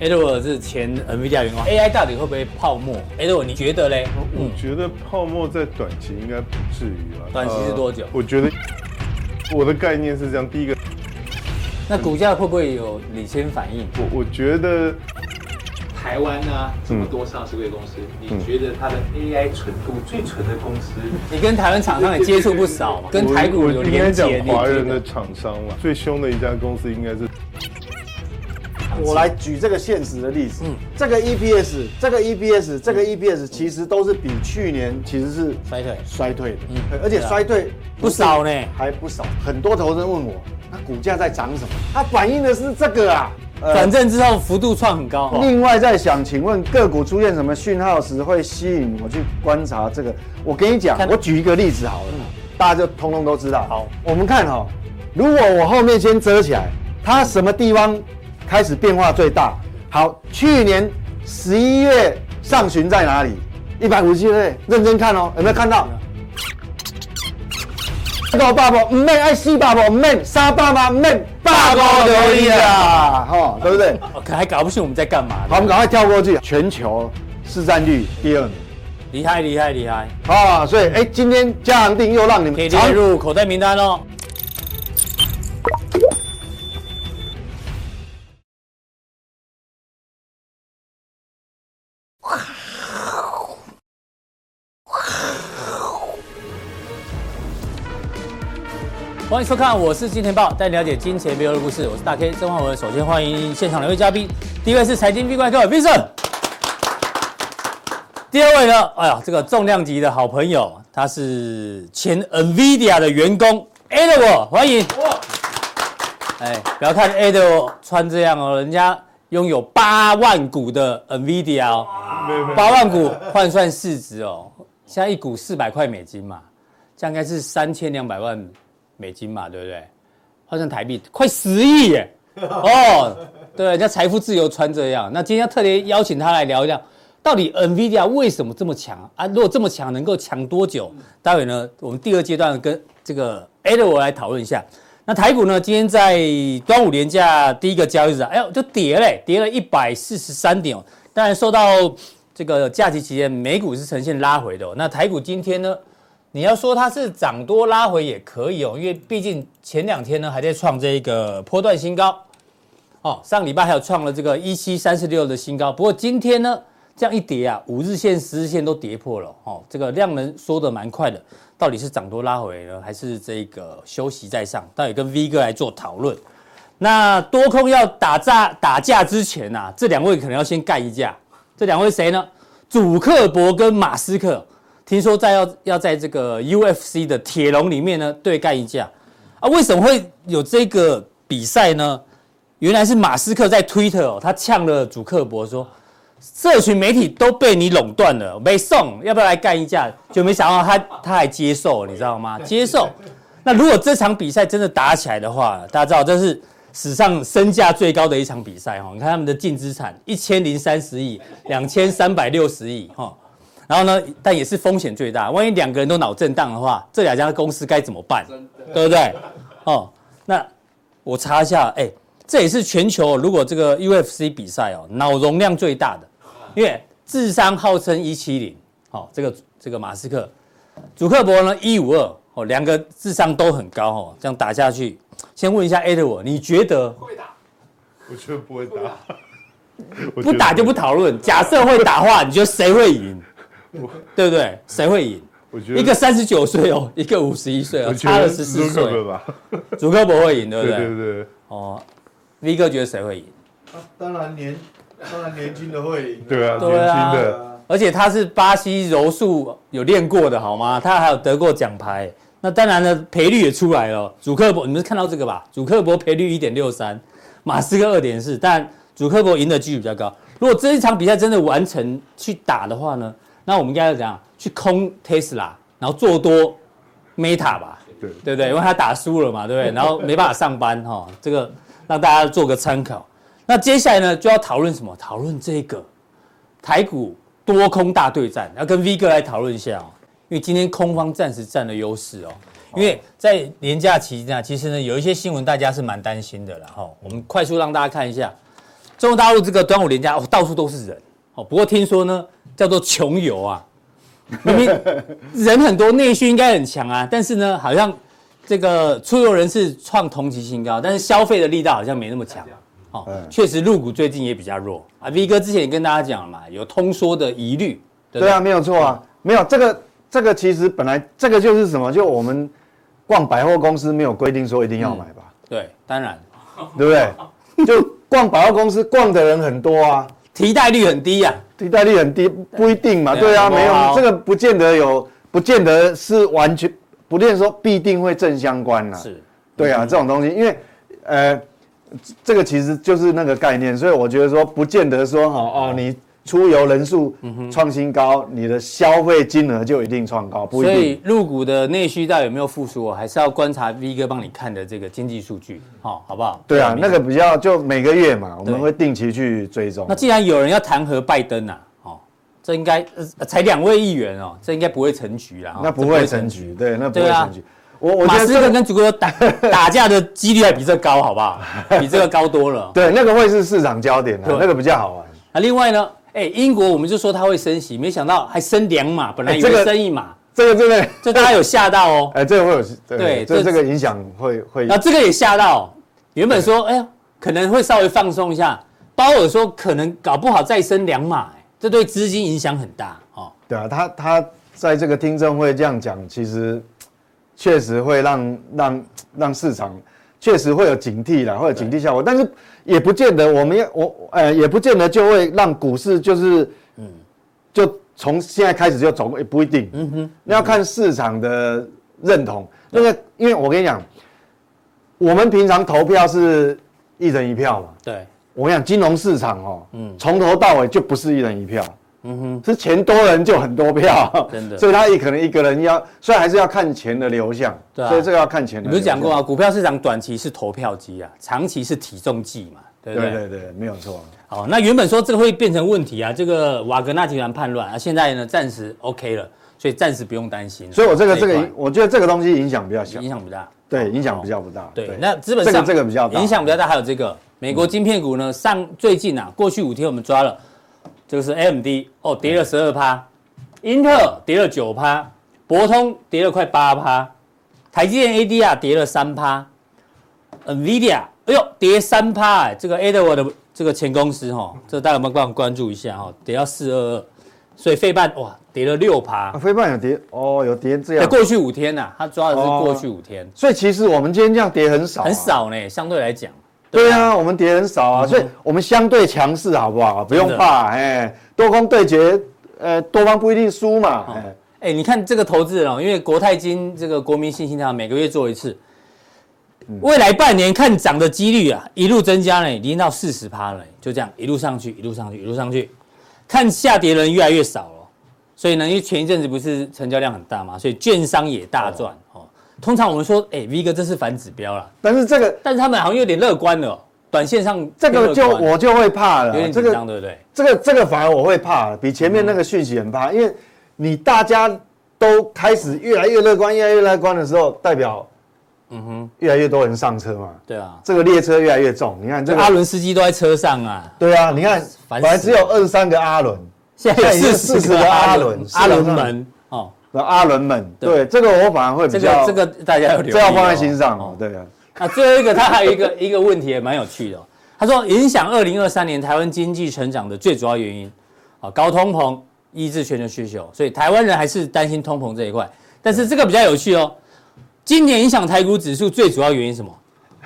Edward 是前 NVIDIA 员工，AI 到底会不会泡沫？Edward 你觉得嘞？我觉得泡沫在短期应该不至于吧。短期是多久？我觉得我的概念是这样，第一个，那股价会不会有领先反应？我我觉得台湾呢这么多上市贵公司，你觉得它的 AI 纯度最纯的公司？你跟台湾厂商也接触不少嘛？跟台股有连接。华人的厂商嘛，最凶的一家公司应该是。我来举这个现实的例子，嗯，这个 EPS，这个 EPS，这个 EPS 其实都是比去年其实是衰退衰退的，嗯，而且衰退不少呢，还不少。很多投资人问我，那股价在涨什么？它反映的是这个啊，反正之后幅度创很高。另外在想，请问个股出现什么讯号时会吸引我去观察这个？我跟你讲，我举一个例子好了，大家就通通都知道。好，我们看哈，如果我后面先遮起来，它什么地方？开始变化最大。好，去年十一月上旬在哪里？一百五十七对，认真看哦，有没有看到？这个爸爸唔免爱死爸爸唔免杀爸爸唔免爸爸得意啊，哈，对不对？可还搞不清我们在干嘛？好，我们赶快跳过去。全球市占率第二名，厉害厉害厉害啊！所以哎，今天加强錠又让你们可以列入口袋名单哦。欢迎收看，我是金钱豹，带你了解金钱背后的故事。我是大 K 曾焕文。首先欢迎现场两位嘉宾，第一位是财经 B 怪客 Vincent，第二位呢，哎呀，这个重量级的好朋友，他是前 NVIDIA 的员工 Edward，欢迎。哎，不要看 Edward 穿这样哦，人家拥有八万股的 NVIDIA 哦，八万股换算市值哦，现在一股四百块美金嘛，这样应该是三千两百万。美金嘛，对不对？换算台币快十亿耶！哦，对，人家财富自由穿这样。那今天要特别邀请他来聊一聊，到底 NVIDIA 为什么这么强啊？如果这么强，能够强多久？待会呢，我们第二阶段跟这个 Edward 来讨论一下。那台股呢，今天在端午连假第一个交易日，哎呦，就跌嘞，跌了一百四十三点。当然受到这个假期期间，美股是呈现拉回的。那台股今天呢？你要说它是涨多拉回也可以哦，因为毕竟前两天呢还在创这个波段新高，哦，上礼拜还有创了这个一七三四六的新高。不过今天呢这样一跌啊，五日线、十日线都跌破了哦，这个量能缩得蛮快的。到底是涨多拉回呢，还是这个休息在上？到底跟 V 哥来做讨论。那多空要打架打架之前啊，这两位可能要先干一架。这两位谁呢？祖克伯跟马斯克。听说在要要在这个 UFC 的铁笼里面呢对干一架啊？为什么会有这个比赛呢？原来是马斯克在 Twitter 哦，他呛了祖克伯说，社群媒体都被你垄断了，没送，要不要来干一架？就没想到他他还接受，你知道吗？接受。那如果这场比赛真的打起来的话，大家知道这是史上身价最高的一场比赛哈。你看他们的净资产一千零三十亿，两千三百六十亿哈。然后呢，但也是风险最大。万一两个人都脑震荡的话，这两家公司该怎么办？对不对？哦，那我查一下，哎，这也是全球如果这个 UFC 比赛哦，脑容量最大的，因为智商号称一七零，好，这个这个马斯克，祖克伯呢一五二，哦，两个智商都很高哦，这样打下去，先问一下 Edward，你觉得会打？我觉得不会打，不打就不讨论。假设会打的话，你觉得谁会赢？对不对？谁会赢？我觉得一个三十九岁哦，一个五十一岁哦，差了十四岁吧。祖克伯会赢，对不对？对对对。哦，V 哥觉得谁会赢？当然年，当然年轻的会赢。对啊，年轻的。而且他是巴西柔术有练过的，好吗？他还有得过奖牌。那当然呢，赔率也出来了。主克伯，你们看到这个吧？主克伯赔率一点六三，马斯克二点四，但主克伯赢的几率比较高。如果这一场比赛真的完成去打的话呢？那我们应该要怎样去空 Tesla，然后做多 Meta 吧？对对不对？因为他打输了嘛，对不对？然后没办法上班哈，这个让大家做个参考。那接下来呢，就要讨论什么？讨论这个台股多空大对战，要跟 V 哥来讨论一下哦。因为今天空方暂时占了优势哦。因为在年假期间，其实呢有一些新闻大家是蛮担心的了哈。我们快速让大家看一下，中国大陆这个端午连假哦，到处都是人哦。不过听说呢，叫做穷游啊，明明人很多，内需应该很强啊，但是呢，好像这个出游人次创同期新高，但是消费的力道好像没那么强。哦，确实入股最近也比较弱啊。V 哥之前也跟大家讲了嘛，有通缩的疑虑。对，对啊，没有错啊，没有这个这个其实本来这个就是什么，就我们逛百货公司没有规定说一定要买吧？嗯、对，当然，对不对？就逛百货公司逛的人很多啊，提代率很低呀、啊，提袋率很低不一定嘛，对啊，没有这个不见得有，不见得是完全，不见得说必定会正相关呐、啊。是，对啊，嗯、这种东西，因为呃。这个其实就是那个概念，所以我觉得说不见得说哈哦，你出游人数创新高，你的消费金额就一定创高，不一定。所以入股的内需到底有没有复苏，还是要观察 V 哥帮你看的这个经济数据，好，好不好？对啊，那个比较就每个月嘛，我们会定期去追踪。那既然有人要弹劾拜登呐，哦，这应该才两位议员哦，这应该不会成局啦。那不会成局，对，那不会成局。我我觉得这个跟祖国打打架的几率还比这高，好不好？比这个高多了。对，那个会是市场焦点的，那个比较好玩。啊，另外呢，哎，英国我们就说它会升息，没想到还升两码，本来以为升一码，这个真的，这大家有吓到哦。哎，这个会有对，这这个影响会会。那这个也吓到，原本说哎呀可能会稍微放松一下，鲍尔说可能搞不好再升两码，哎，这对资金影响很大哦。对啊，他他在这个听证会这样讲，其实。确实会让让让市场确实会有警惕啦，会有警惕效果，但是也不见得我们要我呃也不见得就会让股市就是嗯。就从现在开始就走，也不一定，嗯哼，那要看市场的认同。那个因为我跟你讲，我们平常投票是一人一票嘛，对，我跟你讲金融市场哦，嗯，从头到尾就不是一人一票。嗯哼，是钱多人就很多票，真的，所以他也可能一个人要，所以还是要看钱的流向，对啊，所以这个要看钱的流向。你不是讲过啊，股票市场短期是投票机啊，长期是体重计嘛，对不对？对对对，没有错。好，那原本说这个会变成问题啊，这个瓦格纳集团叛乱啊，现在呢暂时 OK 了，所以暂时不用担心。所以我这个这个，我觉得这个东西影响比较小，影响不大。对，影响比较不大。对，那资本上这个比较影响比较大，还有这个美国晶片股呢，上最近啊，过去五天我们抓了。这个是 AMD 哦，跌了十二趴，英特尔跌了九趴，博通跌了快八趴，台积电 ADR 跌了三趴，NVIDIA 哎呦跌三趴哎，这个 Edward 的这个前公司哈、哦，这个、大家有没有帮我关注一下哈、哦？跌到四二二，所以费半哇跌了六趴，费半有跌哦，有跌这样。过去五天呐、啊，他抓的是过去五天、哦，所以其实我们今天这样跌很少、啊，很少呢，相对来讲。对啊，我们跌很少啊，所以我们相对强势，好不好？不用怕，哎，多空对决，呃，多方不一定输嘛。哎，你看这个投资人哦，因为国泰金这个国民信心他每个月做一次，未来半年看涨的几率啊，一路增加呢，已经到四十趴了，就这样一路上去，一路上去，一路上去，看下跌人越来越少了，所以呢，因为前一阵子不是成交量很大嘛，所以券商也大赚。通常我们说，哎，V 哥这是反指标了，但是这个，但是他们好像有点乐观了，短线上这个就我就会怕了，有点紧张，对不对？这个这个反而我会怕，比前面那个讯息很怕，因为你大家都开始越来越乐观，越来越乐观的时候，代表，嗯哼，越来越多人上车嘛，对啊，这个列车越来越重，你看这个阿伦司机都在车上啊，对啊，你看本来只有二十三个阿伦，现在是四十个阿伦，阿伦们。阿伦们，对这个我反而会比较，这个大家要留意，这要放在心上哦。对啊，那最后一个他还有一个 一个问题也蛮有趣的，他说影响二零二三年台湾经济成长的最主要原因，啊高通膨抑制全球需求，所以台湾人还是担心通膨这一块。但是这个比较有趣哦，今年影响台股指数最主要原因是什么？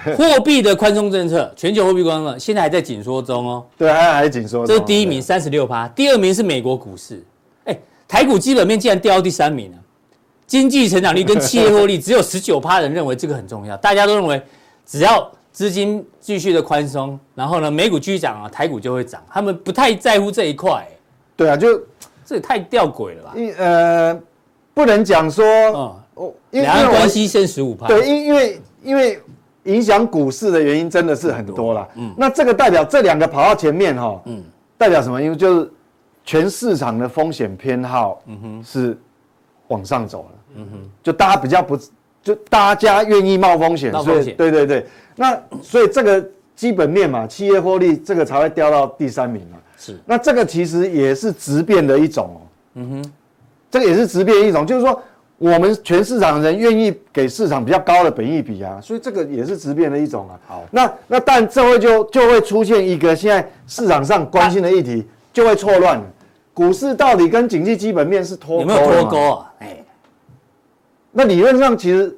货币的宽松政策，全球货币宽松现在还在紧缩中哦。对，还还在紧缩中。这是第一名三十六趴，第二名是美国股市。台股基本面竟然掉到第三名了，经济成长率跟企业获利只有十九趴，人认为这个很重要，大家都认为只要资金继续的宽松，然后呢美股继续涨啊，台股就会涨，他们不太在乎这一块。对啊，就这也太吊诡了吧？呃，不能讲说，哦，两岸关系剩十五趴。对，因因为因为影响股市的原因真的是很多了。嗯，那这个代表这两个跑到前面哈，嗯，代表什么？因为就是。全市场的风险偏好，嗯哼，是往上走了，嗯哼，就大家比较不，就大家愿意冒风险，所以对对对，那所以这个基本面嘛，企业获利这个才会掉到第三名嘛。是，那这个其实也是质变的一种哦。嗯哼，这个也是质变一种，就是说我们全市场的人愿意给市场比较高的本益比啊，所以这个也是质变的一种啊。好，那那但这会就就会出现一个现在市场上关心的议题，就会错乱了。股市到底跟经济基本面是脱有没有脱钩啊？哎，那理论上其实。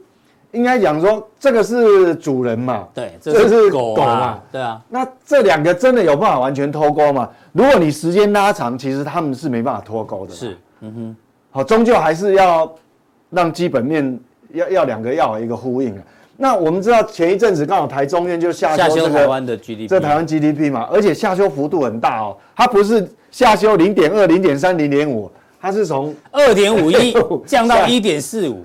应该讲说，这个是主人嘛？对，这是狗嘛？对啊。那这两个真的有办法完全脱钩吗？如果你时间拉长，其实他们是没办法脱钩的。是，嗯哼。好，终究还是要让基本面要要两个要有一个呼应。那我们知道前一阵子刚好台中院就下修这个台湾的 GDP，这台湾 GDP 嘛，而且下修幅度很大哦。它不是下修零点二、零点三、零点五，它是从二点五一 降到一点四五。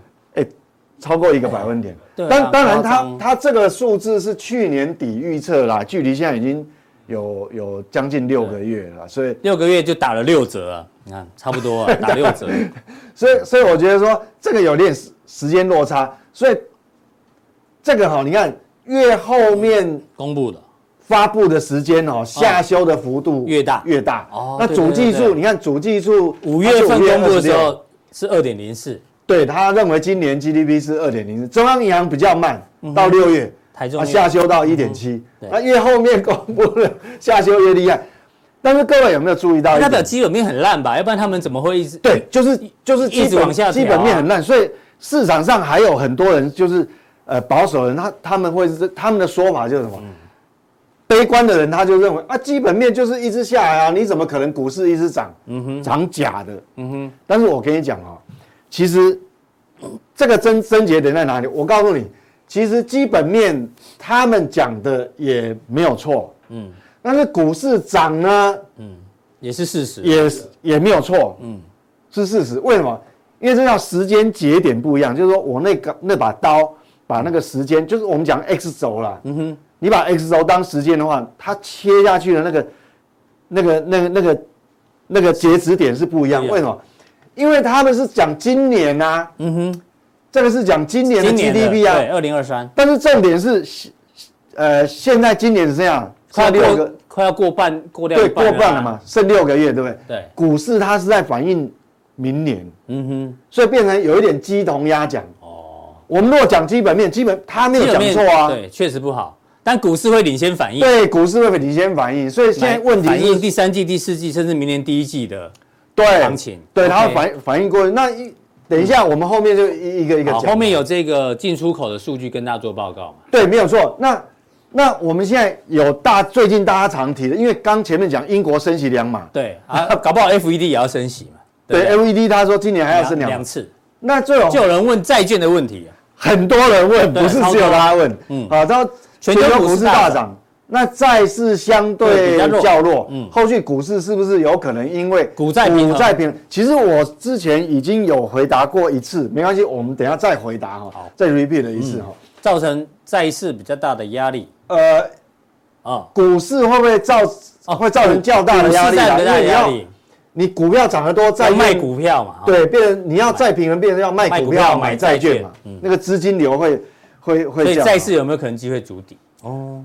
超过一个百分点，对，当当然，它它这个数字是去年底预测啦，距离现在已经有有将近六个月了，所以六个月就打了六折啊，你看差不多啊，打六折，所以所以我觉得说这个有点时时间落差，所以这个哈，你看越后面公布的。发布的时间哦，下修的幅度越大。越大。哦，那主技术你看主技术五月份公布的时候是二点零四。对，他认为今年 GDP 是二点零四，中央银行比较慢，到六月，台中下修到一点七，那越后面公布的 下修越厉害。但是各位有没有注意到？它的基本面很烂吧？要不然他们怎么会一直对，就是就是一直往下，基本面很烂，所以市场上还有很多人就是呃保守人，他他们会是他们的说法就是什么？悲观的人他就认为啊，基本面就是一直下来啊，你怎么可能股市一直涨？嗯哼，涨假的。嗯哼，但是我跟你讲啊。其实，这个症症结点在哪里？我告诉你，其实基本面他们讲的也没有错，嗯，但是股市涨呢，嗯，也是事实，也是也没有错，嗯，是事实。为什么？因为这叫时间节点不一样，就是说我那个那把刀把那个时间，就是我们讲 X 轴啦，嗯哼，你把 X 轴当时间的话，它切下去的那个那个那个那个那个截止点是不一样。为什么？因为他们是讲今年呐、啊，嗯哼，这个是讲今年的 GDP 啊，对，二零二三。但是重点是，呃，现在今年是这样，快六个，快要过半，过掉对，过半了嘛，剩六个月，对不对？对。股市它是在反映明年，嗯哼，所以变成有一点鸡同鸭讲。哦。我们如果讲基本面，基本他没有讲错啊，对，确实不好，但股市会领先反应。对，股市会领先反应，所以现在问题是反映第三季、第四季，甚至明年第一季的。对，行情对，它会反反应过去。那一等一下，我们后面就一一个一个讲。后面有这个进出口的数据跟大家做报告嘛？对，没有错。那那我们现在有大最近大家常提的，因为刚前面讲英国升息两码，对啊，搞不好 FED 也要升息嘛？对，FED 他说今年还要升两两次。那最后就有人问债券的问题，很多人问，不是只有他问。嗯，好，然后全球股市大涨。那债市相对较弱，嗯，后续股市是不是有可能因为股债平衡？平衡？其实我之前已经有回答过一次，没关系，我们等一下再回答哈，好，再 repeat 了一次哈，造成债市比较大的压力。呃，啊，股市会不会造会造成较大的压力？因为你要你股票涨得多，再卖股票嘛，对，变成你要再平衡，变成要卖股票买债券嘛，那个资金流会会会。所以债市有没有可能机会筑底？哦。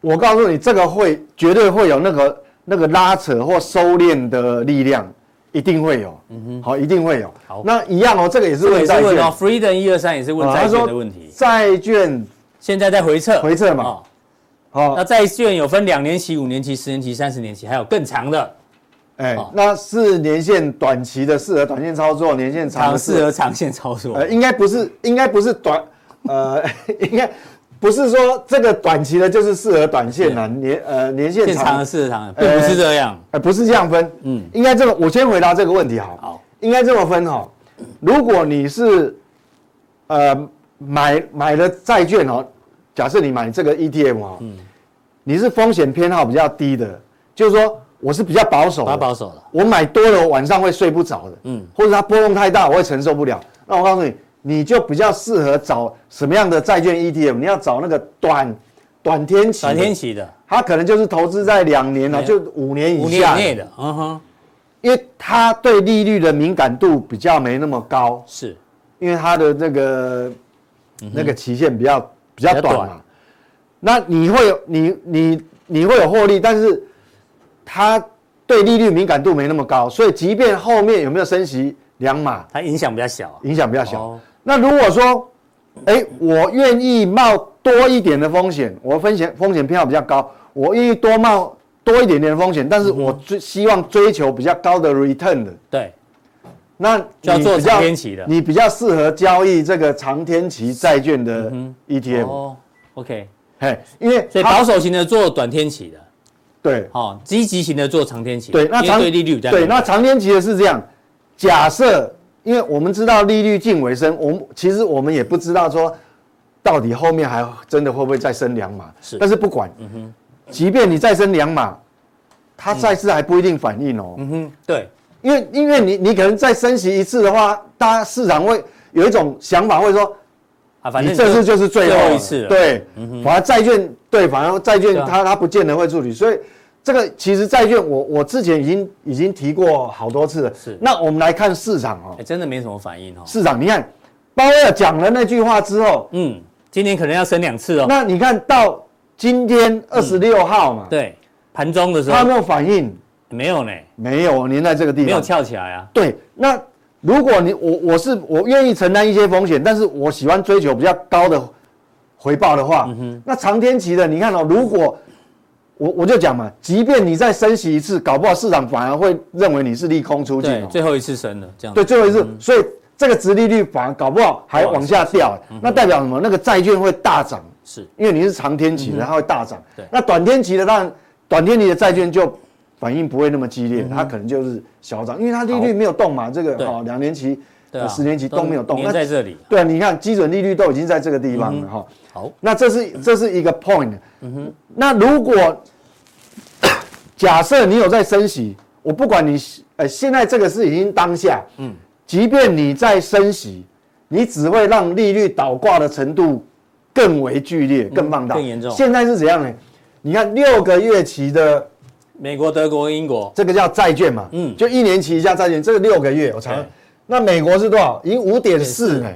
我告诉你，这个会绝对会有那个那个拉扯或收敛的力量，一定会有。嗯哼，好，一定会有。好，那一样哦，这个也是问债券。Freedom 一二三也是问债券的问题。债券现在在回撤，回撤嘛。好，那债券有分两年期、五年期、十年期、三十年期，还有更长的。哎，那是年限短期的适合短线操作，年限长适合长线操作。呃，应该不是，应该不是短，呃，应该。不是说这个短期的就是适合短线的年呃年限长。的适合长，并不是这样，呃不是这样分，嗯，应该这个我先回答这个问题好，好，应该这么分哈，如果你是呃买买了债券哦，假设你买这个 ETF 哦，嗯，你是风险偏好比较低的，就是说我是比较保守，保守的，我买多了晚上会睡不着的，嗯，或者它波动太大我会承受不了，那我告诉你。你就比较适合找什么样的债券 ETF？你要找那个短短天期，短天期的，它可能就是投资在两年了，就五年以下以内的，嗯哼，因为它对利率的敏感度比较没那么高，是，因为它的那个那个期限比较比较短嘛。那你会有你你你会有获利，但是它对利率敏感度没那么高，所以即便后面有没有升息两码，它影响比较小，影响比较小。哦、那如果说，哎，我愿意冒多一点的风险，我风险风险偏好比较高，我愿意多冒多一点点的风险，但是我追希望追求比较高的 return 的，对。那就要做长天期的，你比较适合交易这个长天期债券的 ETF。哦，OK，嘿，因为所以保守型的做短天期的，对，好，积极型的做长天期。对，那长对利率对，那长天期的是这样，假设，因为我们知道利率近尾声，我们其实我们也不知道说到底后面还真的会不会再升两码，是，但是不管，嗯哼，即便你再升两码，它再次还不一定反应哦，嗯。哼，对。因为，因为你你可能再升息一次的话，大家市场会有一种想法，会说，啊，反正你这次就是最后，一次了。对，反而债券，对，反而债券它它不见得会处理，所以这个其实债券我我之前已经已经提过好多次了。是。那我们来看市场哦，真的没什么反应哦。市场，你看鲍威尔讲了那句话之后，嗯，今年可能要升两次哦。那你看到今天二十六号嘛，对，盘中的时候，它有没有反应？没有呢，没有，您在这个地方没有翘起来啊。对，那如果你我我是我愿意承担一些风险，但是我喜欢追求比较高的回报的话，嗯、哼那长天期的，你看哦，如果我我就讲嘛，即便你再升息一次，搞不好市场反而会认为你是利空出尽、哦，最后一次升了这样。对，最后一次，嗯、所以这个殖利率反而搞不好还往下掉，嗯、那代表什么？那个债券会大涨，是因为你是长天期的，它会大涨。对，那短天期的，当然短天期的债券就。反应不会那么激烈，它可能就是小涨，因为它利率没有动嘛，这个哦，两年期、十年期都没有动，那在这里。对啊，你看基准利率都已经在这个地方了哈。好，那这是这是一个 point。嗯哼，那如果 假设你有在升息，我不管你呃，现在这个是已经当下，嗯，即便你在升息，你只会让利率倒挂的程度更为剧烈、更放大、更严重。现在是怎样呢？你看六个月期的。美国、德国、英国，这个叫债券嘛，嗯，就一年期一下债券，这个六个月我查，那美国是多少？已经五点四呢，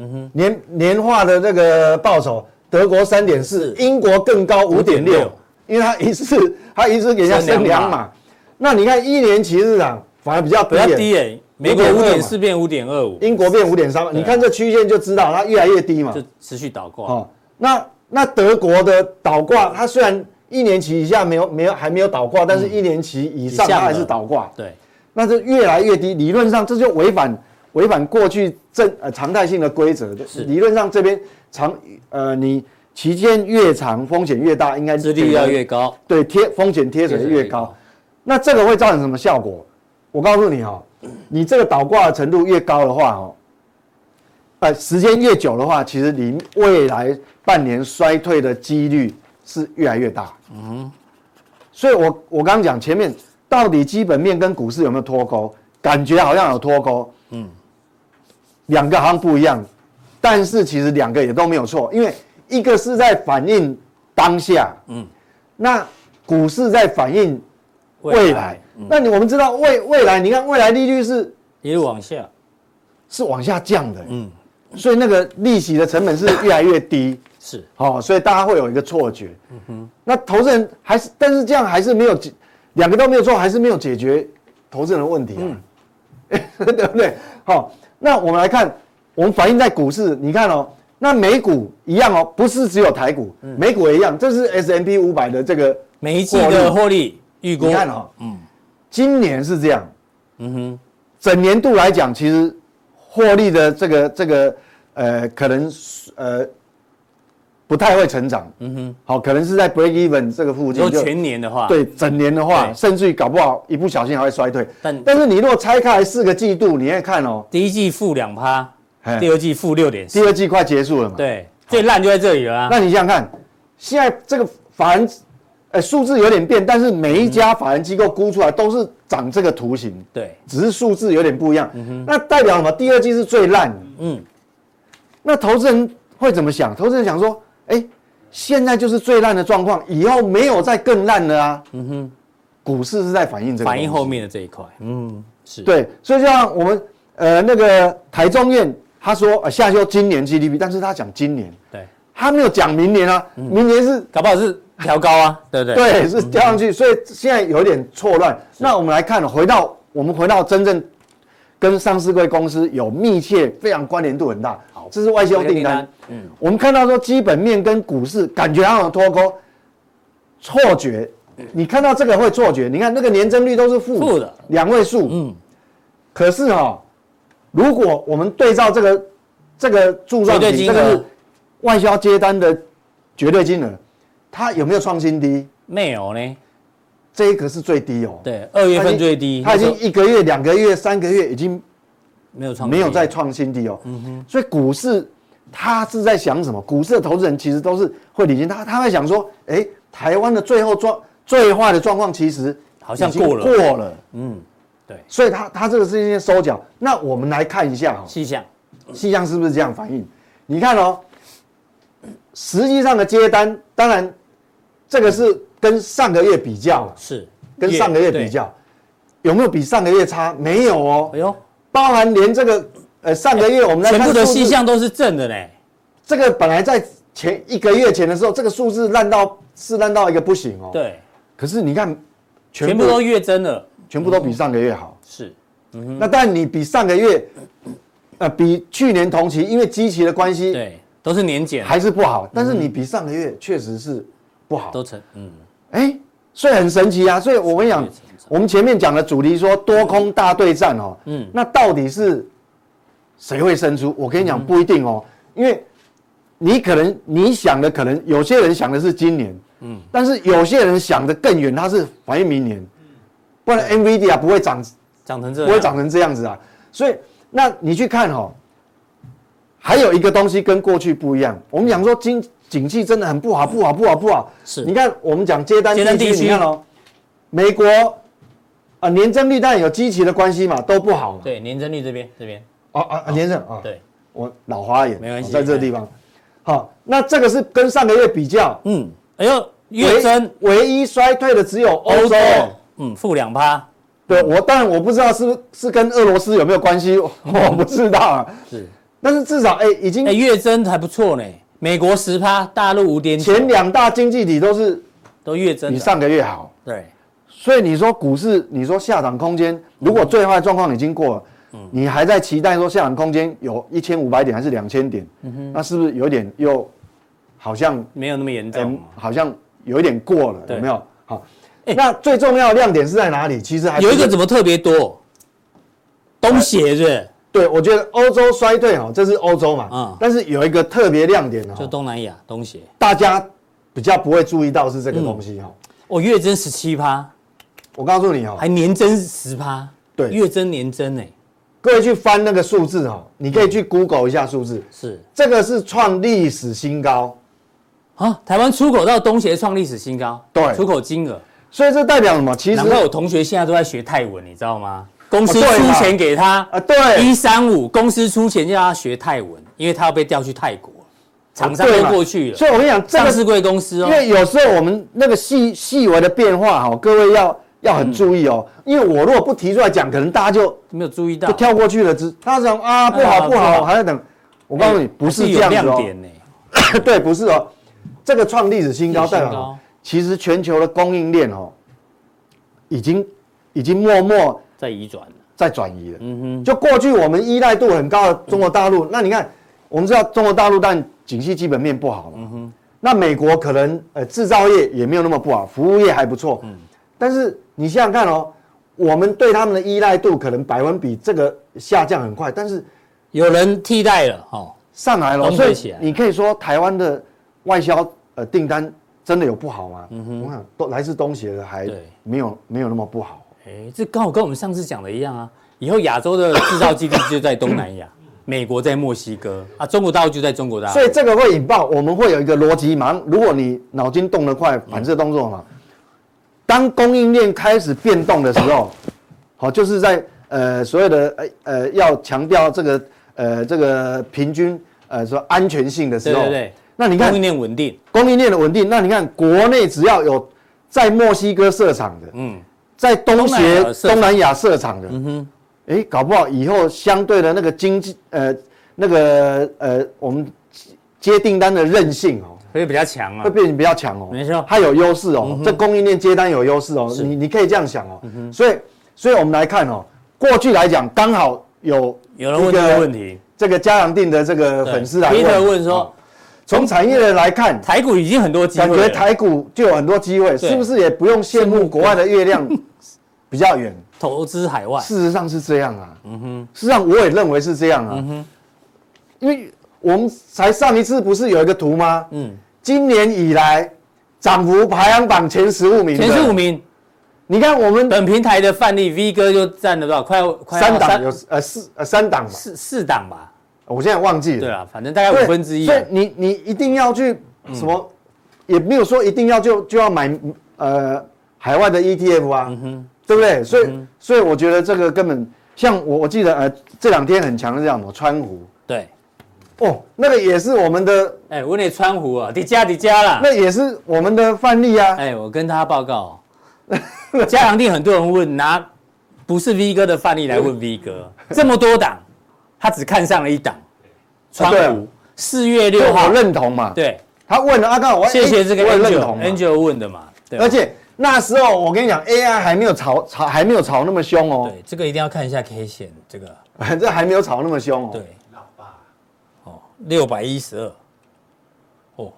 嗯哼，年年化的这个报酬，德国三点四，英国更高五点六，因为它一次 它一次给人家升两码，那你看一年期市场反而比较比较低诶，美国五点四变五点二五，英国变五点三，你看这曲线就知道它越来越低嘛，就持续倒挂。哦，那那德国的倒挂，它虽然。一年期以下没有没有还没有倒挂，但是一年期以上它还是倒挂。对，那就越来越低。理论上这就违反违反过去正呃常态性的规则。是，理论上这边长呃你期间越长风险越大，应该殖利率要越高。对，贴风险贴水越高。那这个会造成什么效果？我告诉你哈，你这个倒挂的程度越高的话哦，呃时间越久的话，其实你未来半年衰退的几率。是越来越大，嗯，所以我我刚刚讲前面到底基本面跟股市有没有脱钩？感觉好像有脱钩，嗯，两个好像不一样，但是其实两个也都没有错，因为一个是在反映当下，嗯，那股市在反映未来，那你我们知道未未来，你看未来利率是一路往下，是往下降的，嗯，所以那个利息的成本是越来越低。是，好、哦，所以大家会有一个错觉。嗯哼，那投资人还是，但是这样还是没有解，两个都没有错，还是没有解决投资人的问题啊，嗯、对不对？好、哦，那我们来看，我们反映在股市，你看哦，那美股一样哦，不是只有台股，嗯、美股也一样，这是 S M P 五百的这个每一季的获利预估。你看哦，嗯，今年是这样，嗯哼，整年度来讲，其实获利的这个这个呃，可能呃。不太会成长，嗯哼，好，可能是在 break even 这个附近。就全年的话，对，整年的话，甚至于搞不好一不小心还会衰退。但但是你如果拆开来四个季度，你会看哦，第一季负两趴，第二季负六点，第二季快结束了嘛？对，最烂就在这里了。那你想想看，现在这个法人，呃，数字有点变，但是每一家法人机构估出来都是长这个图形，对，只是数字有点不一样。嗯哼，那代表什么？第二季是最烂。嗯，那投资人会怎么想？投资人想说。哎，现在就是最烂的状况，以后没有再更烂了啊。嗯哼，股市是在反映这个，反映后面的这一块。嗯，是对，所以就像我们呃那个台中院他说呃下修今年 GDP，但是他讲今年，对，他没有讲明年啊，明年是搞不好是调高啊，对不对？对，是调上去，所以现在有点错乱。那我们来看，回到我们回到真正跟上市柜公司有密切、非常关联度很大。好，这是外销订单。嗯，我们看到说基本面跟股市感觉好像脱钩，错觉。你看到这个会错觉，你看那个年增率都是负负的两位数。嗯，可是哈，如果我们对照这个这个柱状体，这个是外销接单的绝对金额，它有没有创新低？没有呢，这一个是最低哦。对，二月份最低，它已经一个月、两个月、三个月已经没有创没有再创新低哦。嗯哼，所以股市它是在想什么？股市的投资人其实都是会理性他，他在想说，哎，台湾的最后状最坏的状况其实好像过了过了。嗯，对，所以他他这个是一些收脚。那我们来看一下哈，细项，细项是不是这样反应？你看哦。实际上的接单，当然，这个是跟上个月比较，是跟上个月比较，有没有比上个月差？没有哦。哎呦，包含连这个呃上个月我们全部的细项都是正的嘞。这个本来在前一个月前的时候，这个数字烂到是烂到一个不行哦。对。可是你看，全部都月增了，全部都比上个月好。是。那但你比上个月，呃，比去年同期，因为基期的关系。对。都是年减，还是不好，但是你比上个月确实是不好，都成，嗯，哎，所以很神奇啊，所以我跟你讲，我们前面讲的主题说多空大对战哦，嗯，那到底是谁会胜出？我跟你讲不一定哦，因为你可能你想的可能有些人想的是今年，嗯，但是有些人想的更远，他是反映明年，不然 NVIDIA 不会涨涨成这样，不会涨成这样子啊，所以那你去看哈。还有一个东西跟过去不一样，我们讲说经景气真的很不好，不好，不好，不好。是，你看我们讲接单地区，你看哦，美国啊年增率当然有基期的关系嘛，都不好嘛。对，年增率这边这边。哦啊年增啊。对，我老花眼，没关系，在这个地方。好，那这个是跟上个月比较，嗯，哎呦，月增唯一衰退的只有欧洲，嗯，负两趴。对我，当然我不知道是是跟俄罗斯有没有关系，我 不知道啊。是。但是至少哎，已经哎月增还不错呢。美国十趴，大陆五点九，前两大经济体都是都越增，比上个月好。对，所以你说股市，你说下涨空间，如果最坏状况已经过了，嗯，你还在期待说下涨空间有一千五百点还是两千点？嗯哼，那是不是有点又好像没有那么严重？好像有一点过了，有没有？好，那最重要的亮点是在哪里？其实还有一个怎么特别多？东协是是？对，我觉得欧洲衰退哦，这是欧洲嘛，嗯，但是有一个特别亮点哦，就东南亚、东协，大家比较不会注意到是这个东西哈。哦，月增十七趴，我告诉你哦，还年增十趴，对，月增年增哎，各位去翻那个数字哦，你可以去 Google 一下数字，是。这个是创历史新高，啊，台湾出口到东协创历史新高，对，出口金额，所以这代表什么？其实，难怪我同学现在都在学泰文，你知道吗？公司出钱给他啊，对，一三五公司出钱叫他学泰文，因为他要被调去泰国，厂商都过去了。所以我跟你讲，上市贵公司哦，因为有时候我们那个细细微的变化哈，各位要要很注意哦。因为我如果不提出来讲，可能大家就没有注意到，就跳过去了。只他讲啊，不好不好，还要等。我告诉你，不是这样子哦。对，不是哦。这个创历史新高代表，其实全球的供应链哦，已经已经默默。在移转，在转移了。嗯哼，就过去我们依赖度很高的中国大陆，那你看，我们知道中国大陆但景气基本面不好嘛。嗯哼，那美国可能呃制造业也没有那么不好，服务业还不错。嗯，但是你想想看哦，我们对他们的依赖度可能百分比这个下降很快，但是有人替代了哦，上来了。所以你可以说台湾的外销呃订单真的有不好吗？嗯哼，我看都来自东协的还没有没有那么不好。哎，这刚好跟我们上次讲的一样啊！以后亚洲的制造基地就在东南亚，美国在墨西哥啊，中国大陆就在中国大陆。所以这个会引爆，我们会有一个逻辑嘛。如果你脑筋动得快，反射动作嘛。当供应链开始变动的时候，好，就是在呃所有的呃呃要强调这个呃这个平均呃说安全性的时候，对对对。那你看供应链稳定，供应链的稳定，那你看国内只要有在墨西哥设厂的，嗯。在东协、东南亚设厂。的，嗯哼，哎，搞不好以后相对的那个经济，呃，那个呃，我们接订单的韧性哦，会比较强啊，会变比较强哦。没错，它有优势哦，这供应链接单有优势哦。你你可以这样想哦。所以，所以我们来看哦，过去来讲刚好有有人问这个问题，这个嘉阳定的这个粉丝来问，问说，从产业的来看，台股已经很多机会，感觉台股就有很多机会，是不是也不用羡慕国外的月亮 比较远，投资海外？事实上是这样啊。嗯哼，事实上我也认为是这样啊。嗯哼，因为。我们才上一次不是有一个图吗？嗯，今年以来涨幅排行榜前十五名，前十五名。你看我们本平台的范例，V 哥就占了多少？快快三档有呃四呃三档吧，四四档吧。我现在忘记了。对啊，反正大概五分之一。所以你你一定要去什么？也没有说一定要就就要买呃海外的 ETF 啊，对不对？所以所以我觉得这个根本像我我记得呃这两天很强的这样的川湖。对。哦，那个也是我们的，哎，我那川湖啊，底加底加啦，那也是我们的范例啊。哎，我跟他报告，嘉良定很多人问，拿不是 V 哥的范例来问 V 哥，这么多档，他只看上了一档，川湖，四月六号认同嘛？对，他问了阿刚，我谢谢这个 Angel，Angel 问的嘛。而且那时候我跟你讲，AI 还没有炒炒，还没有炒那么凶哦。对，这个一定要看一下 K 线，这个，这还没有炒那么凶哦。对。六百一十二，哦，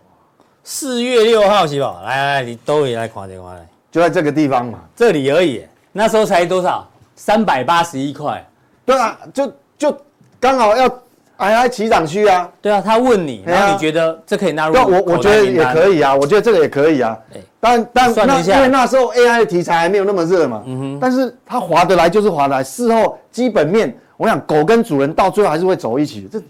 四月六号是吧？来来来，你都也来看电话来，就在这个地方嘛，这里而已。那时候才多少？三百八十一块。对啊，就就刚好要还还起涨区啊。对啊，他问你，然后你觉得这可以纳入？我我觉得也可以啊，我觉得这个也可以啊。但但那因为那时候 AI 的题材还没有那么热嘛。嗯哼。但是它划得来就是划得来，事后基本面，我想狗跟主人到最后还是会走一起。这。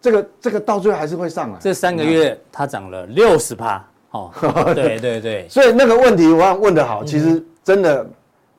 这个这个到最后还是会上来。这三个月它涨了六十趴，哦，对对对。所以那个问题我想问的好，其实真的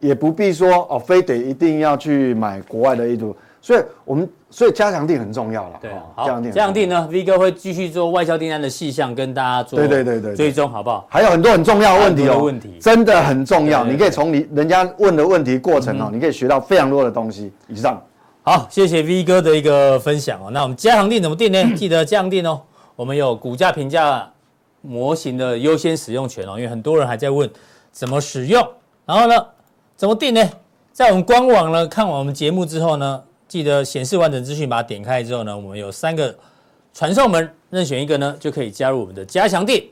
也不必说哦，非得一定要去买国外的 ETF。所以我们所以加强定很重要了。对，好，佳良定呢，V 哥会继续做外销订单的细项跟大家做对对对对追踪，好不好？还有很多很重要的问题哦，问题真的很重要。你可以从你人家问的问题过程哦，你可以学到非常多的东西。以上。好，谢谢 V 哥的一个分享哦。那我们加强定怎么定呢？记得佳良定哦，我们有股价评价模型的优先使用权哦。因为很多人还在问怎么使用，然后呢，怎么定呢？在我们官网呢，看完我们节目之后呢，记得显示完整资讯，把它点开之后呢，我们有三个传送门，任选一个呢，就可以加入我们的加强店。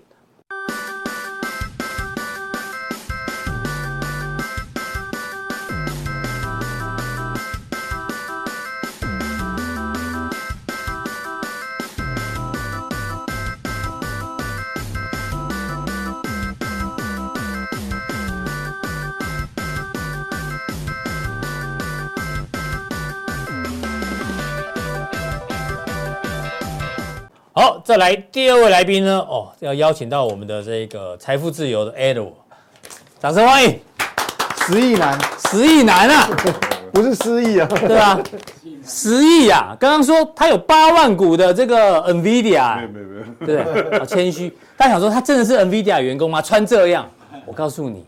再来第二位来宾呢？哦，要邀请到我们的这个财富自由的 Edward，掌声欢迎！十亿男，十亿男啊，不是失忆啊，对吧？十亿啊！刚刚说他有八万股的这个 NVIDIA，没有没有没有，对，好谦虚。大家想说他真的是 NVIDIA 员工吗？穿这样，我告诉你，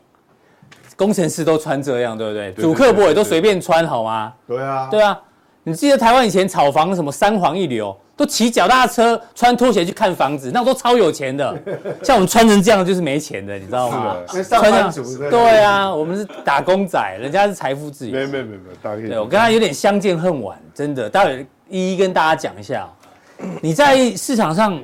工程师都穿这样，对不对？主客博也都随便穿，好吗？对啊，对啊。你记得台湾以前炒房什么三皇一流？都骑脚踏车、穿拖鞋去看房子，那都超有钱的。像我们穿成这样就是没钱的，你知道吗？是上班族。对啊，我们是打工仔，人家是财富自由。没没没没，大概。对，我跟他有点相见恨晚，真的。待会一一跟大家讲一下。你在市场上，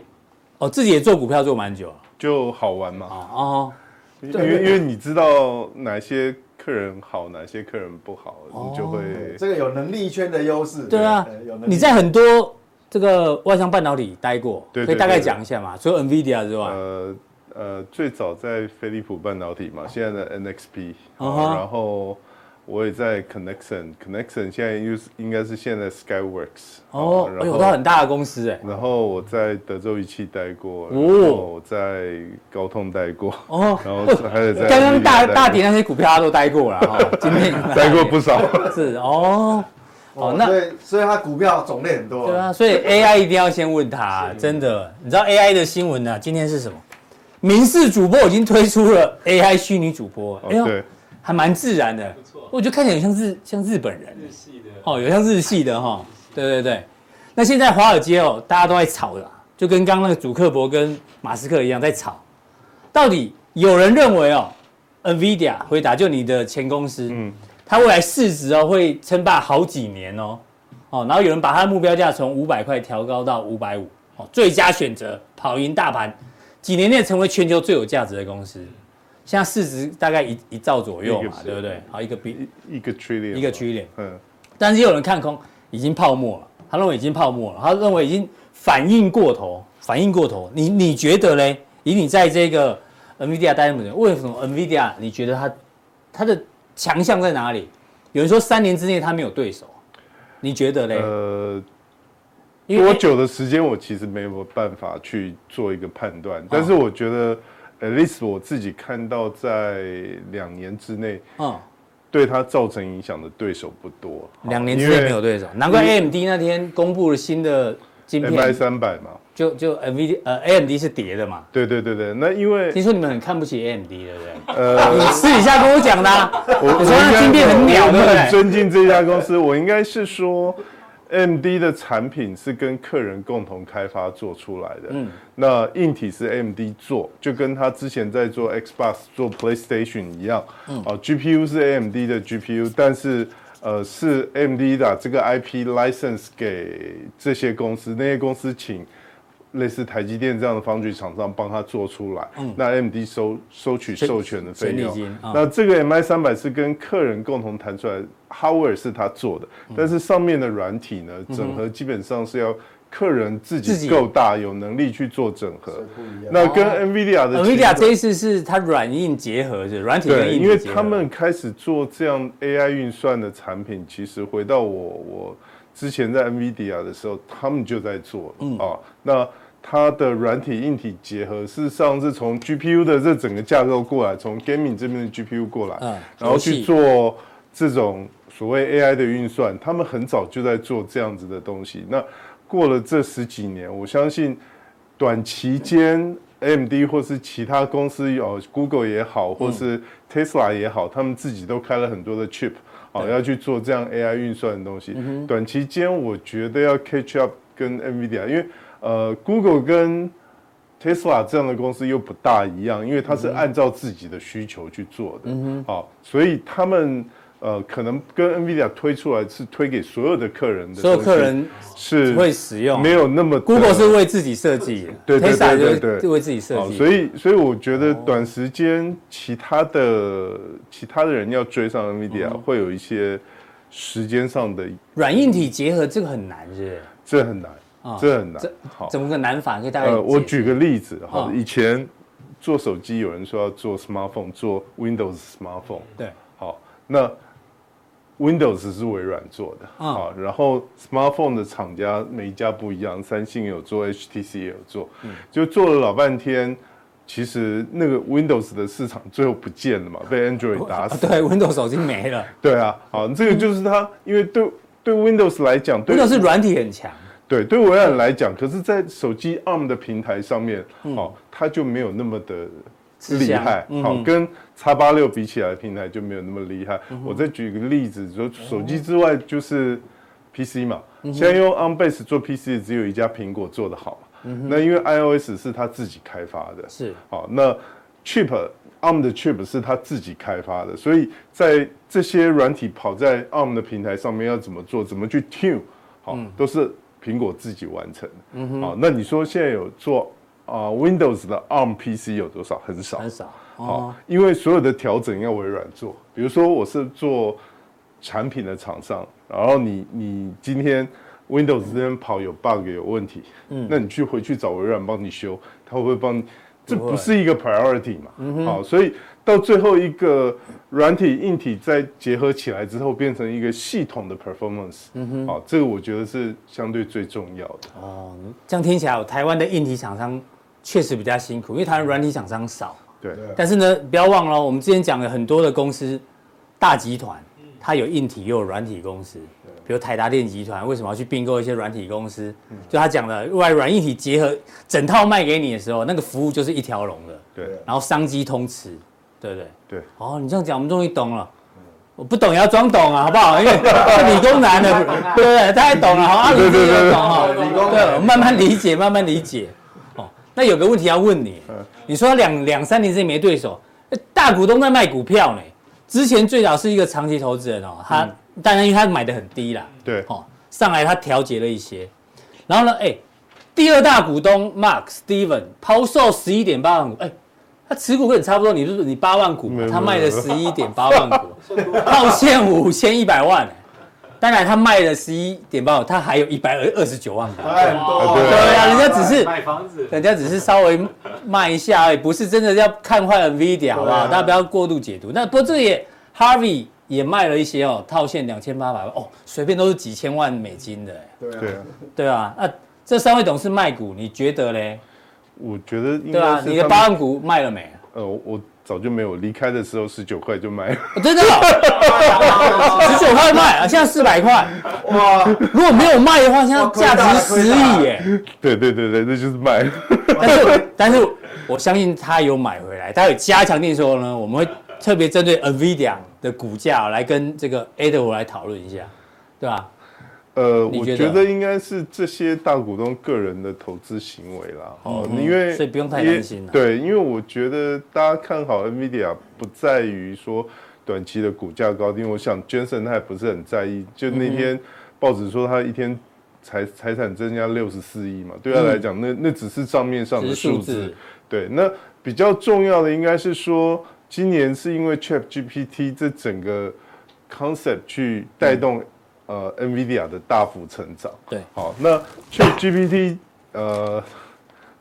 哦，自己也做股票做蛮久，就好玩嘛。哦。因为因为你知道哪些客人好，哪些客人不好，你就会。这个有能力圈的优势。对啊，你在很多。这个外商半导体待过，可以大概讲一下嘛？除了 NVIDIA 之外，呃呃，最早在飞利浦半导体嘛，现在的 NXP，然后我也在 Conexant，Conexant 现在又是应该是现在 Skyworks，哦，哎呦，都很大的公司哎。然后我在德州仪器待过，然后我在高通待过，哦，然后还有在刚刚大大跌那些股票他都待过了哈，今天待过不少，是哦。哦，那所以所以它股票种类很多。对啊，所以 AI 一定要先问他，真的，你知道 AI 的新闻呢？今天是什么？民事主播已经推出了 AI 虚拟主播，哎呦，还蛮自然的，我觉得看起来像日像日本人，日系的，哦，有像日系的哈，对对对。那现在华尔街哦，大家都在炒啦，就跟刚刚那个祖克伯跟马斯克一样在吵。到底有人认为哦，NVIDIA 回答就你的前公司，嗯，它未来市值哦会称霸好几年哦，哦，然后有人把它的目标价从五百块调高到五百五，哦，最佳选择跑赢大盘，几年内成为全球最有价值的公司。现在市值大概一一兆左右嘛，对不对？好，一个比一个 trillion，一个 trillion。嗯，但是有人看空，已经泡沫了。他认为已经泡沫了，他认为已经反应过头，反应过头。你你觉得嘞？以你在这个 NVIDIA 待那么久，为什么 NVIDIA 你觉得它它的强项在哪里？有人说三年之内它没有对手，你觉得嘞？呃，多久的时间我其实没有办法去做一个判断，但是我觉得。At least 我自己看到，在两年之内，嗯，对它造成影响的对手不多。两年之内没有对手，难怪 AMD 那天公布了新的晶片，MI 三百嘛，就就 NVIDIA 呃 AMD 是跌的嘛。对对对对，那因为听说你们很看不起 AMD，对不对？呃，你私底下跟我讲的，我我说那晶片很鸟，对不对？很尊敬这家公司，我应该是说。AMD 的产品是跟客人共同开发做出来的，嗯，那硬体是 AMD 做，就跟他之前在做 Xbox、做 PlayStation 一样，嗯，哦，GPU 是 AMD 的 GPU，但是呃是 AMD 的这个 IP license 给这些公司，那些公司请。类似台积电这样的 foundry 厂商帮他做出来，嗯、那 AMD 收收取授权的费用。哦、那这个 MI 三百是跟客人共同谈出来，hardware 是他做的，嗯、但是上面的软体呢，整合基本上是要客人自己够大，有能力去做整合。那跟 NVIDIA 的 NVIDIA 这一次是它软硬结合，是软体跟硬因为他们开始做这样 AI 运算的产品，其实回到我我之前在 NVIDIA 的时候，他们就在做啊、嗯。啊。那它的软体硬体结合，事实上是从 GPU 的这整个架构过来，从 Gaming 这边的 GPU 过来，嗯，然后去做这种所谓 AI 的运算。他们很早就在做这样子的东西。那过了这十几年，我相信短期间 AMD 或是其他公司有 Google 也好，或是 Tesla 也好，他们自己都开了很多的 chip，哦，要去做这样 AI 运算的东西。短期间，我觉得要 catch up 跟 NVIDIA，因为呃，Google 跟 Tesla 这样的公司又不大一样，因为它是按照自己的需求去做的，嗯哼，好，所以他们呃可能跟 NVIDIA 推出来是推给所有的客人的，所有客人是会使用，没有那么 Google 是为自己设计，对对对对对，是为自己设计，所以所以我觉得短时间其他的其他的人要追上 NVIDIA 会有一些时间上的软硬体结合，这个很难，是不是？这很难。这很难，好，怎么个难法？可以大概呃，我举个例子哈，以前做手机，有人说要做 smartphone，做 Windows smartphone，对，好，那 Windows 是微软做的，好，然后 smartphone 的厂家每一家不一样，三星有做，HTC 也有做，就做了老半天，其实那个 Windows 的市场最后不见了嘛，被 Android 打死，对，Windows 手机没了，对啊，好，这个就是它，因为对对 Windows 来讲，Windows 是软体很强。对，对微软来讲，可是，在手机 ARM 的平台上面，哦，它就没有那么的厉害，好，跟叉八六比起来，平台就没有那么厉害。我再举个例子，说手机之外就是 PC 嘛，现在用 ARM base 做 PC 只有一家苹果做得好，那因为 iOS 是他自己开发的，是，好，那 chip ARM 的 chip 是他自己开发的，所以在这些软体跑在 ARM 的平台上面要怎么做，怎么去 tune，好，都是。苹果自己完成，嗯哼，好，那你说现在有做啊、呃、Windows 的 ARM PC 有多少？很少，很少，哦，好，因为所有的调整要微软做。比如说我是做产品的厂商，然后你你今天 Windows 这边跑有 bug 有问题，嗯，那你去回去找微软帮你修，他会不会帮你？这不是一个 priority 嘛，好，所以。到最后一个软体硬体再结合起来之后，变成一个系统的 performance。嗯哼，好，这个我觉得是相对最重要的。哦，这样听起来，台湾的硬体厂商确实比较辛苦，因为台湾软体厂商少。对。但是呢，不要忘了，我们之前讲了很多的公司，大集团，它有硬体又有软体公司。比如台达电集团为什么要去并购一些软体公司？就他讲的，外软硬体结合，整套卖给你的时候，那个服务就是一条龙的。对。然后商机通吃。对对对，哦，你这样讲，我们终于懂了。我不懂也要装懂啊，好不好？因为 理工男的，对不对？太懂了，好，阿伦自己也懂哈。理工，对，我慢慢理解，慢慢理解。哦，那有个问题要问你，你说两两三年之内没对手，大股东在卖股票呢？之前最早是一个长期投资人哦，他当然因为他买的很低啦，对，哦，上来他调节了一些，然后呢，哎，第二大股东 Mark Steven 抛售十一点八万股，哎。他持股跟你差不多，你就是你八万股嘛，他卖了十一点八万股，套现五千一百万。当然他卖了十一点八，他还有一百二十九万股。对啊，人家只是买房子，人家只是稍微卖一下而已，不是真的要看坏 NVIDIA，好不好？大家不要过度解读。那不过这也 Harvey 也卖了一些哦，套现两千八百万哦，随便都是几千万美金的。对啊，对啊。那这三位董事卖股，你觉得嘞？我觉得应该是对啊，你的八万股卖了没？呃，我早就没有，离开的时候十九块就卖了。真的？十九块卖啊，现在四百块。哇！如果没有卖的话，现在价值十亿耶。对对对对，那就是卖。但是但是我相信他有买回来，他有加强定说呢，我们会特别针对 NVIDIA 的股价来跟这个 Edward 来讨论一下，对吧？呃，我觉得应该是这些大股东个人的投资行为啦，哦，因为所以不用太担心。对，因为我觉得大家看好 NVIDIA 不在于说短期的股价高低，我想 Jensen 他也不是很在意。就那天报纸说他一天财财产增加六十四亿嘛，对他来讲，那那只是账面上的数字。对，那比较重要的应该是说，今年是因为 ChatGPT 这整个 concept 去带动。呃，NVIDIA 的大幅成长，对，好，那 ChatGPT，呃，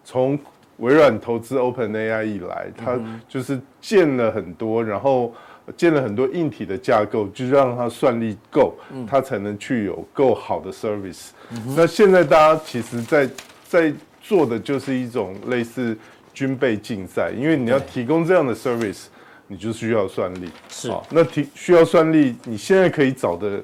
从微软投资 OpenAI 以来，它就是建了很多，然后建了很多硬体的架构，就让它算力够，它才能去有够好的 service。那现在大家其实在在做的就是一种类似军备竞赛，因为你要提供这样的 service，你就需要算力，是，那提需要算力，你现在可以找的。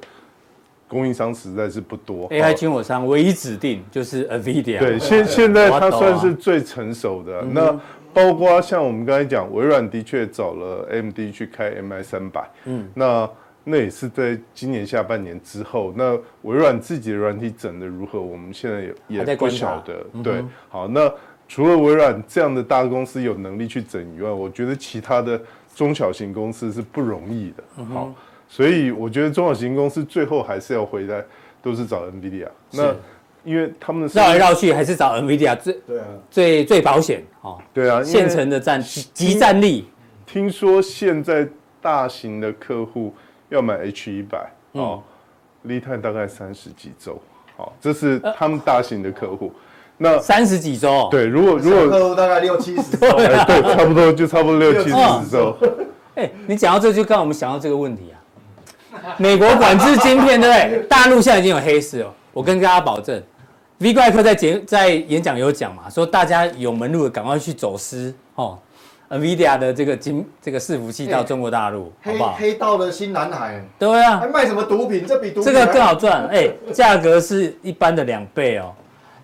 供应商实在是不多，AI 军火商唯一指定就是 NVIDIA。对，现现在它算是最成熟的。那包括像我们刚才讲，微软的确找了 AMD 去开 MI 三百，嗯，那那也是在今年下半年之后。那微软自己的软体整的如何，我们现在也也不晓得。对，好，那除了微软这样的大公司有能力去整以外，我觉得其他的中小型公司是不容易的。好。所以我觉得中小型公司最后还是要回来，都是找 NVIDIA。那因为他们绕来绕去还是找 NVIDIA 最对啊，最最保险哦。对啊，现成的战即战力。听说现在大型的客户要买 H 一百哦，lead time 大概三十几周。好，这是他们大型的客户。那三十几周？对，如果如果客户大概六七十周，对，差不多就差不多六七十周。哎，你讲到这就刚我们想到这个问题啊。美国管制晶片，对不对？大陆现在已经有黑市了。我跟大家保证，V 怪客在节在演讲有讲嘛，说大家有门路的赶快去走私哦，NVIDIA 的这个晶这个伺服器到中国大陆，好不好？黑道的新南海，对啊，还卖什么毒品？这比毒品这个更好赚，哎，价格是一般的两倍哦。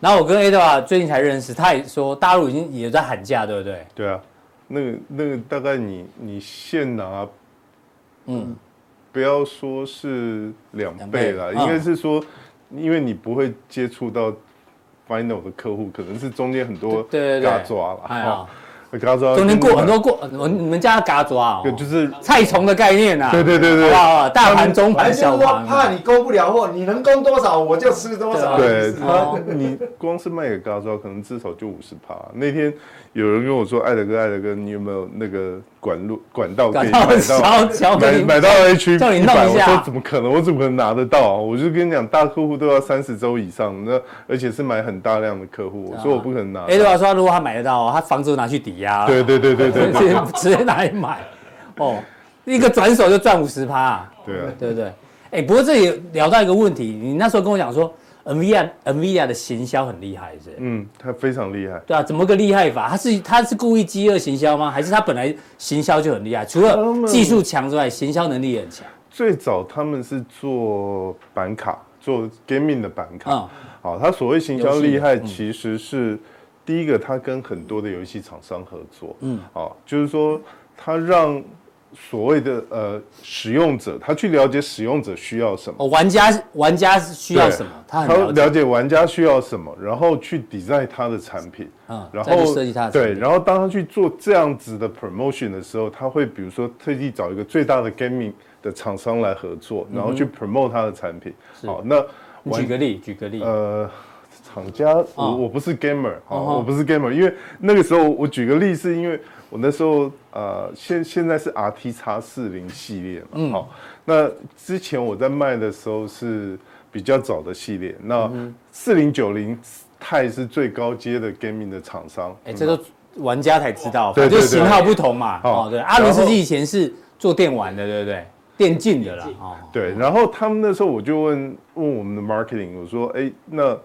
然后我跟 Ada 最近才认识，他也说大陆已经也在喊价，对不对？对啊，那个那个大概你你现拿，嗯。不要说是两倍了，应该是说，因为你不会接触到 final 的客户，可能是中间很多嘎抓了。嘎抓中间过很多过，我你们家嘎抓哦，就是菜虫的概念啊。对对对对，大盘中盘小盘，怕你供不了货，你能供多少我就吃多少。对，你光是卖给嘎抓，可能至少就五十趴。那天有人跟我说，艾德哥，艾德哥，你有没有那个？管路管道可以买到买买到 H 一百，我说怎么可能？我怎么可能拿得到啊？我就跟你讲，大客户都要三十周以上，那而且是买很大量的客户，我说我不可能拿。哎，对啊，说如果他买得到，他房子拿去抵押，对对对对对，直接直接拿来买，哦，一个转手就赚五十趴，对啊，对不对？哎，不过这也聊到一个问题，你那时候跟我讲说。NVIDIA NVIDIA 的行销很厉害，是？嗯，他非常厉害。对啊，怎么个厉害法？他是他是故意饥饿行销吗？还是他本来行销就很厉害？除了技术强之外，行销能力也很强。最早他们是做板卡，做 gaming 的板卡。嗯，好，他所谓行销厉害，其实是第一个，他跟很多的游戏厂商合作。嗯，好，就是说他让所谓的呃使用者，他去了解使用者需要什么。哦，玩家玩家需要什么？他很了解，了解玩家需要什么，然后去 design 他的产品，嗯，然后设计他的产品。对，然后当他去做这样子的 promotion 的时候，他会比如说特地找一个最大的 gaming 的厂商来合作，然后去 promote 他的产品。好，那举个例，举个例，呃。厂家，我我不是 gamer，好，我不是 gamer，因为那个时候我举个例，是因为我那时候呃，现现在是 R T 叉四零系列嘛，好，那之前我在卖的时候是比较早的系列，那四零九零钛是最高阶的 gaming 的厂商，哎，这个玩家才知道，对，就型号不同嘛，哦，对，阿伦斯基以前是做电玩的，对不对？电竞的啦，哦，对，然后他们那时候我就问问我们的 marketing，我说，哎，那。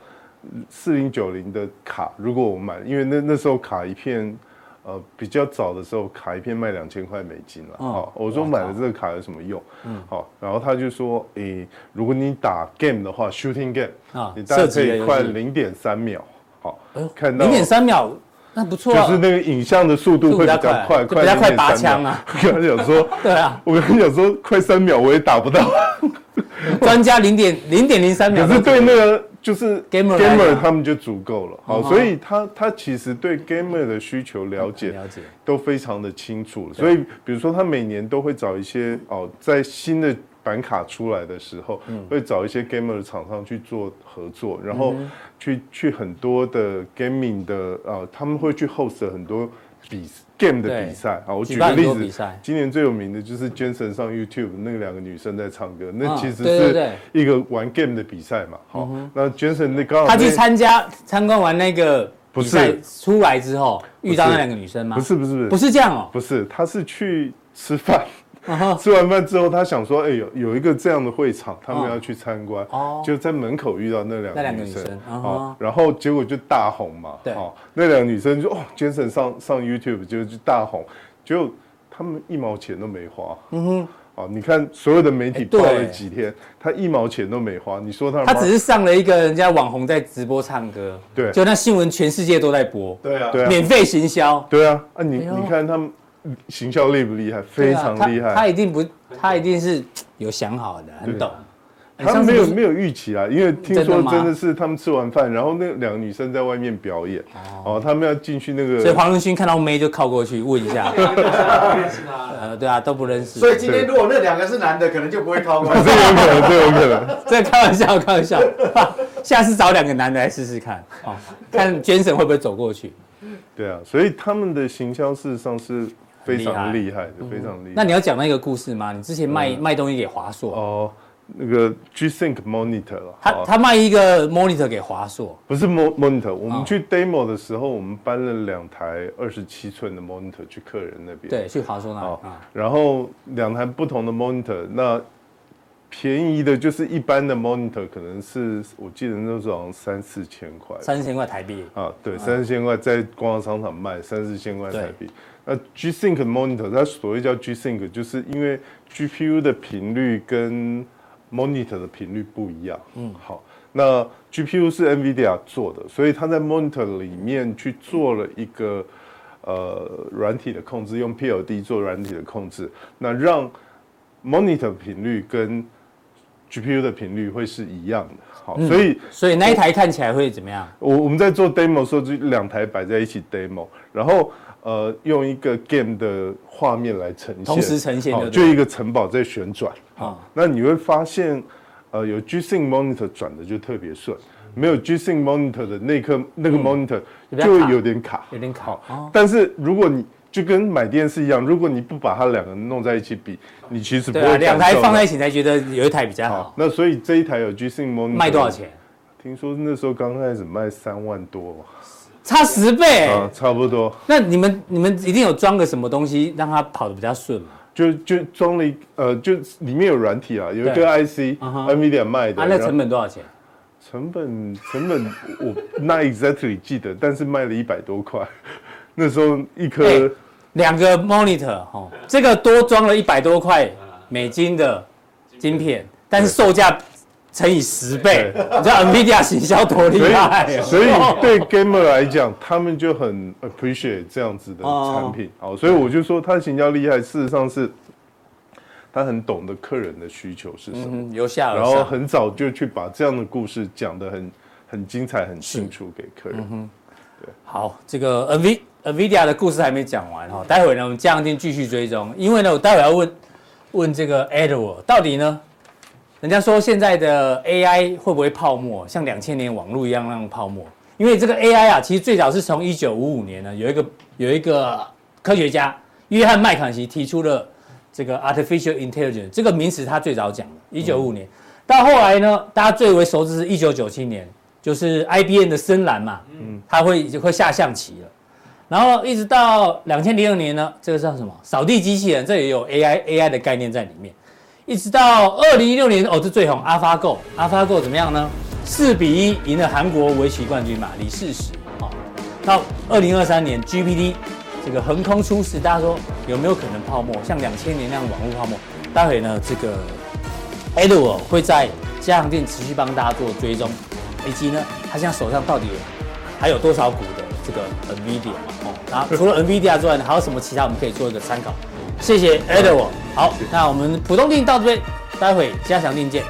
四零九零的卡，如果我买，因为那那时候卡一片，呃，比较早的时候卡一片卖两千块美金了。好，我说买了这个卡有什么用？嗯，好，然后他就说，诶，如果你打 game 的话，shooting game，啊，你大概可以快零点三秒。好，看到零点三秒，那不错，就是那个影像的速度会比较快，快比较快拔枪啊。我跟他讲说，对啊，我跟他讲说，快三秒我也打不到。专家零点零点零三秒，可是对那个。就是 gamer gamer 他们就足够了，好，所以他他其实对 gamer 的需求了解了解。都非常的清楚，所以比如说他每年都会找一些哦，在新的板卡出来的时候，会找一些 gamer 的厂商去做合作，然后去去很多的 gaming 的啊，他们会去 host 很多比 game 的比赛。啊，我举个例子，今年最有名的就是 Jensen 上 YouTube 那两个女生在唱歌，那其实是一个玩 game 的比赛嘛。好，那 Jensen 那刚好他去参加参观完那个比赛出来之后，遇到那两个女生吗？不是不是不是，不是这样哦，不是，他是去吃饭。吃完饭之后，他想说：“哎，有有一个这样的会场，他们要去参观。”就在门口遇到那两个女生，然后结果就大红嘛。对，那两个女生就哦，Jensen 上上 YouTube 就就大红，就他们一毛钱都没花。嗯哼，哦，你看所有的媒体报了几天，他一毛钱都没花。你说他他只是上了一个人家网红在直播唱歌，对，就那新闻全世界都在播。对啊，免费行销。对啊，啊你你看他们。行销厉不厉害？非常厉害。他一定不，他一定是有想好的，很懂。他没有没有预期啊，因为听说真的是他们吃完饭，然后那两个女生在外面表演，哦，他们要进去那个。所以黄仁勋看到妹就靠过去问一下。呃，对啊，都不认识。所以今天如果那两个是男的，可能就不会靠过去。这有可能，这有可能。这开玩笑，开玩笑。下次找两个男的来试试看，哦，看 Jensen 会不会走过去。对啊，所以他们的行销事实上是。非常厉害的，非常厉害。那你要讲那个故事吗？你之前卖卖东西给华硕哦，那个 G-Sync monitor 了。他他卖一个 monitor 给华硕，不是 monitor。我们去 demo 的时候，我们搬了两台二十七寸的 monitor 去客人那边。对，去华硕那啊。然后两台不同的 monitor，那便宜的就是一般的 monitor，可能是我记得那时候好像三四千块，三四千块台币。啊，对，三四千块在光华商场卖三四千块台币。那 G-Sync monitor，它所谓叫 G-Sync，就是因为 GPU 的频率跟 monitor 的频率不一样。嗯，好，那 GPU 是 NVIDIA 做的，所以它在 monitor 里面去做了一个呃软体的控制，用 PLD 做软体的控制，那让 monitor 频率跟 GPU 的频率会是一样的。好，所以、嗯、所以那一台看起来会怎么样？我我们在做 demo 的时候，就两台摆在一起 demo，然后。呃，用一个 game 的画面来呈现，同时呈现就，就一个城堡在旋转。好，那你会发现，呃，有 G-Sync monitor 转的就特别顺，没有 G-Sync monitor 的那颗那个 monitor 就会有点卡，有点卡。但是如果你就跟买电视一样，如果你不把它两个弄在一起比，你其实不会。两台放在一起才觉得有一台比较好。那所以这一台有 G-Sync monitor 卖多少钱？听说那时候刚开始卖三万多。差十倍啊，差不多。那你们你们一定有装个什么东西让它跑得比较顺嘛？就就装了一呃，就里面有软体啊，有一个 IC，NVIDIA 卖的。啊，那成本多少钱？成本成本我那 exactly 记得，但是卖了一百多块。那时候一颗两个 monitor 哈，这个多装了一百多块美金的晶片，但是售价。乘以十倍，你知道 NVIDIA 行销多厉害？所以对 gamer 来讲，他们就很 appreciate 这样子的产品。好，所以我就说他行销厉害，事实上是他很懂得客人的需求是什么，嗯、由下而上，然后很早就去把这样的故事讲得很很精彩、很清楚给客人。嗯、对，好，这个 NV NVIDIA 的故事还没讲完哈，待会呢我们嘉良继续追踪，因为呢我待会要问问这个 Edward 到底呢，人家说现在的 AI 会不会泡沫，像两千年网络一样那种泡沫？因为这个 AI 啊，其实最早是从一九五五年呢，有一个有一个科学家约翰麦肯锡提出了这个 artificial intelligence 这个名词，他最早讲的，一九五五年。到后来呢，大家最为熟知是一九九七年，就是 IBM 的深蓝嘛，嗯，他会就会下象棋了。然后一直到两千零二年呢，这个叫什么？扫地机器人，这也有 AI AI 的概念在里面。一直到二零一六年，哦，这最红，AlphaGo，AlphaGo 怎么样呢？四比一赢了韩国围棋冠军嘛，李世石。好，到二零二三年 GPT 这个横空出世，大家说有没有可能泡沫？像两千年那样网络泡沫？待会呢，这个 Edward 会在嘉良电持续帮大家做追踪，以及呢，他现在手上到底还有多少股的这个 NVIDIA 嘛？哦，然后除了 NVIDIA 之外呢，还有什么其他我们可以做一个参考？谢谢 Edward。好，那我们浦东定到这边，待会加强定见。